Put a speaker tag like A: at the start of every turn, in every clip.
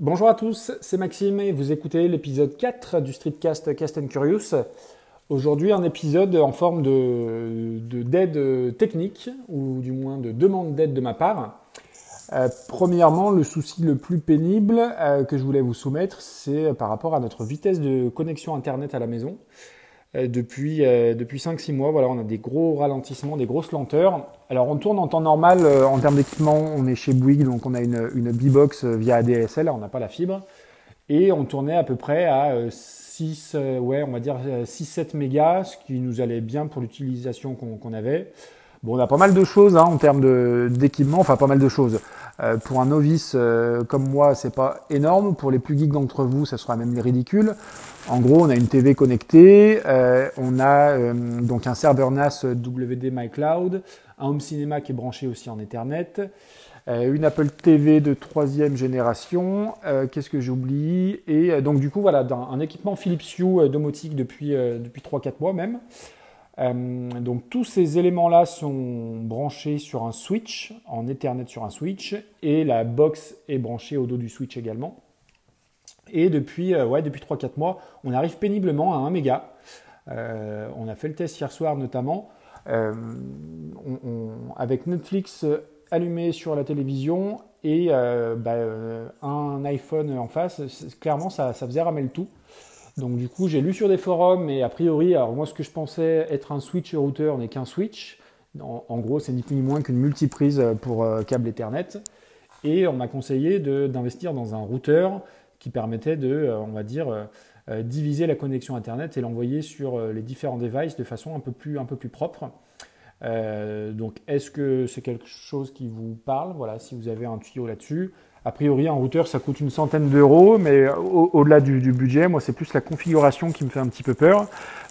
A: Bonjour à tous, c'est Maxime et vous écoutez l'épisode 4 du Streetcast Cast and Curious. Aujourd'hui, un épisode en forme de, d'aide technique, ou du moins de demande d'aide de ma part. Euh, premièrement, le souci le plus pénible euh, que je voulais vous soumettre, c'est par rapport à notre vitesse de connexion Internet à la maison. Euh, depuis depuis 5-6 mois, voilà, on a des gros ralentissements, des grosses lenteurs. Alors on tourne en temps normal en termes d'équipement, on est chez Bouygues, donc on a une, une B-Box via ADSL, on n'a pas la fibre. Et on tournait à peu près à 6, ouais, on va dire 6-7 mégas, ce qui nous allait bien pour l'utilisation qu'on avait. Bon, on a pas mal de choses hein, en termes d'équipement, enfin pas mal de choses. Euh, pour un novice euh, comme moi, c'est pas énorme. Pour les plus geeks d'entre vous, ça sera même ridicule. En gros, on a une TV connectée, euh, on a donc un serveur NAS WD MyCloud, un home cinéma qui est branché aussi en Ethernet, une Apple TV de troisième génération. Qu'est-ce que j'oublie Et donc du coup, voilà, un équipement Philips Hue domotique depuis depuis 3-4 mois même. Euh, donc tous ces éléments-là sont branchés sur un switch, en Ethernet sur un switch, et la box est branchée au dos du switch également. Et depuis, euh, ouais, depuis 3-4 mois, on arrive péniblement à 1 méga. Euh, on a fait le test hier soir notamment. avec Netflix allumé sur la télévision et bah, un iPhone en face, clairement ça, ça faisait ramer le tout. Donc du coup, j'ai lu sur des forums et a priori, alors moi ce que je pensais être un switch routeur n'est qu'un switch. En, gros, c'est ni plus ni moins qu'une multiprise pour euh, câble Ethernet. Et on m'a conseillé d'investir dans un routeur qui permettait de, euh, on va dire, euh, diviser la connexion Internet et l'envoyer sur les différents devices de façon un peu plus, un peu plus propre. Donc, est-ce que c'est quelque chose qui vous parle? Voilà, si vous avez un tuyau là-dessus, a priori, un routeur, ça coûte une centaine d'euros, mais au-delà du, budget, moi, c'est plus la configuration qui me fait un petit peu peur,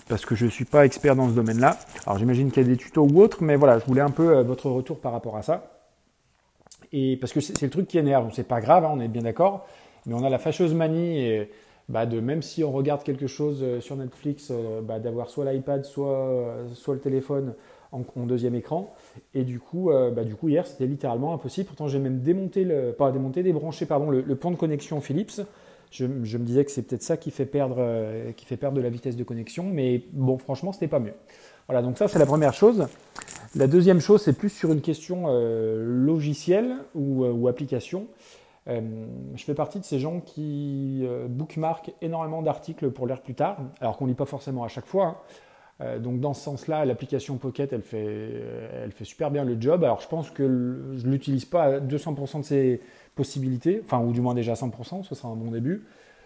A: parce que je ne suis pas expert dans ce domaine-là. Alors, j'imagine qu'il y a des tutos ou autres, mais voilà, je voulais un peu euh, votre retour par rapport à ça. Et parce que c'est le truc qui énerve. C'est pas grave, hein, on est bien d'accord, mais on a la fâcheuse manie et, bah, de même si on regarde quelque chose euh, sur Netflix, euh, bah, d'avoir soit l'iPad, soit, soit le téléphone en, deuxième écran. Et du coup, euh, bah, du coup hier, c'était littéralement impossible. Pourtant, j'ai même démonté, le, pas démonté, débranché pardon, le, pont de connexion Philips. Je, me disais que c'est peut-être ça qui fait, perdre, euh, qui fait perdre de la vitesse de connexion. Mais bon, franchement, c'était pas mieux. Voilà, donc ça, c'est la première chose. La deuxième chose, c'est plus sur une question euh, logicielle ou, ou application. je fais partie de ces gens qui bookmarkent énormément d'articles pour lire plus tard, alors qu'on ne lit pas forcément à chaque fois. Hein. Euh, donc dans ce sens-là, l'application Pocket, elle fait, euh, elle fait super bien le job. Alors je pense que je ne l'utilise pas à 200% de ses possibilités, enfin ou du moins déjà à 100%, ce sera un bon début.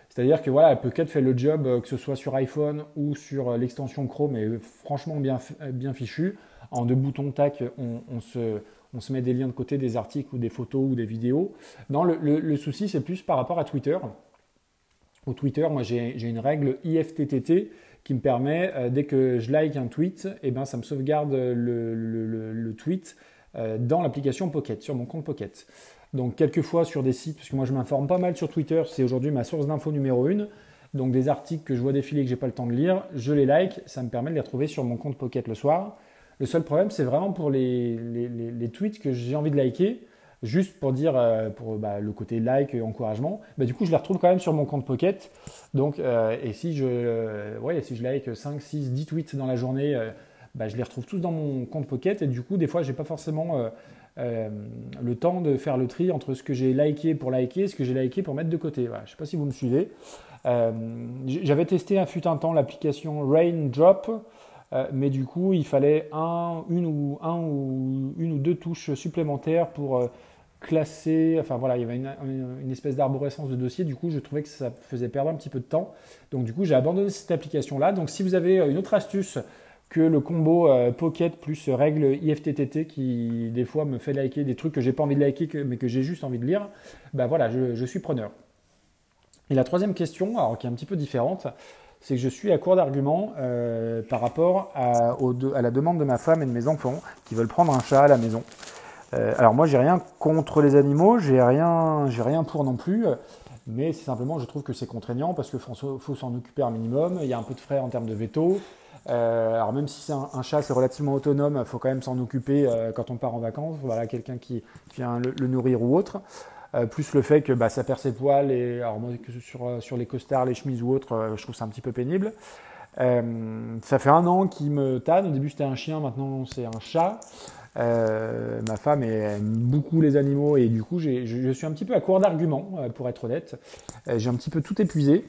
A: C'est-à-dire que voilà, Pocket fait le job, euh, que ce soit sur iPhone ou sur l'extension Chrome, est franchement bien, bien fichu. En deux boutons tac, on, se, on se met des liens de côté, des articles ou des photos ou des vidéos. Non, le, le souci, c'est plus par rapport à Twitter. Au Twitter, moi j'ai une règle IFTTT qui me permet, euh, dès que je like un tweet, eh ben, ça me sauvegarde le, tweet euh, dans l'application Pocket, sur mon compte Pocket. Donc quelquefois sur des sites, parce que moi je m'informe pas mal sur Twitter, c'est aujourd'hui ma source d'info numéro une. Donc des articles que je vois défiler que j'ai pas le temps de lire, je les like, ça me permet de les retrouver sur mon compte Pocket le soir. Le seul problème, c'est vraiment pour les, les tweets que j'ai envie de liker juste pour dire euh, pour bah, le côté like et encouragement, bah, du coup je les retrouve quand même sur mon compte Pocket. Donc, euh, et si je, euh, si je like 5, 6, 10 tweets dans la journée, bah, je les retrouve tous dans mon compte Pocket. Et du coup, des fois, j'ai pas forcément le temps de faire le tri entre ce que j'ai liké pour liker et ce que j'ai liké pour mettre de côté. Voilà, je sais pas si vous me suivez. J'avais testé un fut un temps l'application Raindrop. mais du coup, il fallait un, une, ou, un ou, une ou deux touches supplémentaires pour classé, enfin voilà, il y avait une, espèce d'arborescence de dossier, du coup je trouvais que ça faisait perdre un petit peu de temps. Donc du coup j'ai abandonné cette application-là. Donc si vous avez euh, une autre astuce que le combo euh, Pocket plus règle IFTTT qui des fois me fait liker des trucs que j'ai pas envie de liker mais que j'ai juste envie de lire, ben voilà, je, suis preneur. Et la troisième question, alors qui est un petit peu différente, c'est que je suis à court d'arguments euh, par rapport à, la demande de ma femme et de mes enfants qui veulent prendre un chat à la maison. Euh, alors moi, j'ai rien contre les animaux, j'ai rien, j'ai rien pour non plus, mais c'est simplement, je trouve que c'est contraignant parce qu'il faut, s'en occuper un minimum. Il y a un peu de frais en termes de veto. Euh, alors même si c'est un, chat, c'est relativement autonome, il faut quand même s'en occuper euh, quand on part en vacances. Voilà, quelqu'un qui, vient le, nourrir ou autre. plus le fait que bah, ça perd ses poils et alors moi sur, sur les costards, les chemises ou autres, je trouve ça un petit peu pénible. ça fait un an qu'il me tanne. Au début c'était un chien, maintenant c'est un chat. Ma femme aime beaucoup les animaux et du coup je suis un petit peu à court d'arguments pour être honnête. j'ai un petit peu tout épuisé.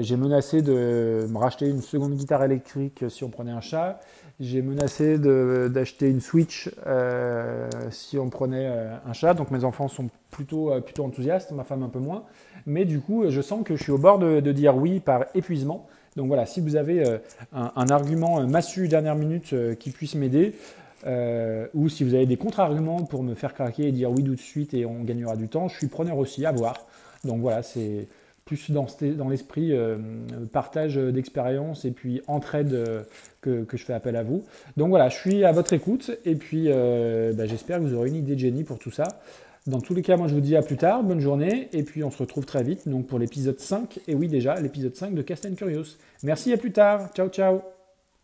A: J'ai menacé de me racheter une seconde guitare électrique si on prenait un chat. J'ai menacé d'acheter une Switch euh, si on prenait euh, un chat. Donc mes enfants sont plutôt, euh, plutôt enthousiastes, ma femme un peu moins. Mais du coup, je sens que je suis au bord de, dire oui par épuisement. Donc voilà, si vous avez un, un, argument massu dernière minute qui puisse m'aider, ou si vous avez des contre-arguments pour me faire craquer et dire oui tout de suite et on gagnera du temps, je suis preneur aussi à voir. Donc voilà, c'est plus dans, l'esprit euh, partage d'expérience et puis entraide euh, que, je fais appel à vous. Donc voilà, je suis à votre écoute et puis euh, bah, j'espère que vous aurez une idée de génie pour tout ça. Dans tous les cas, moi je vous dis à plus tard, bonne journée et puis on se retrouve très vite donc pour l'épisode 5 et oui déjà l'épisode 5 de Cast Curious. Merci à plus tard, ciao ciao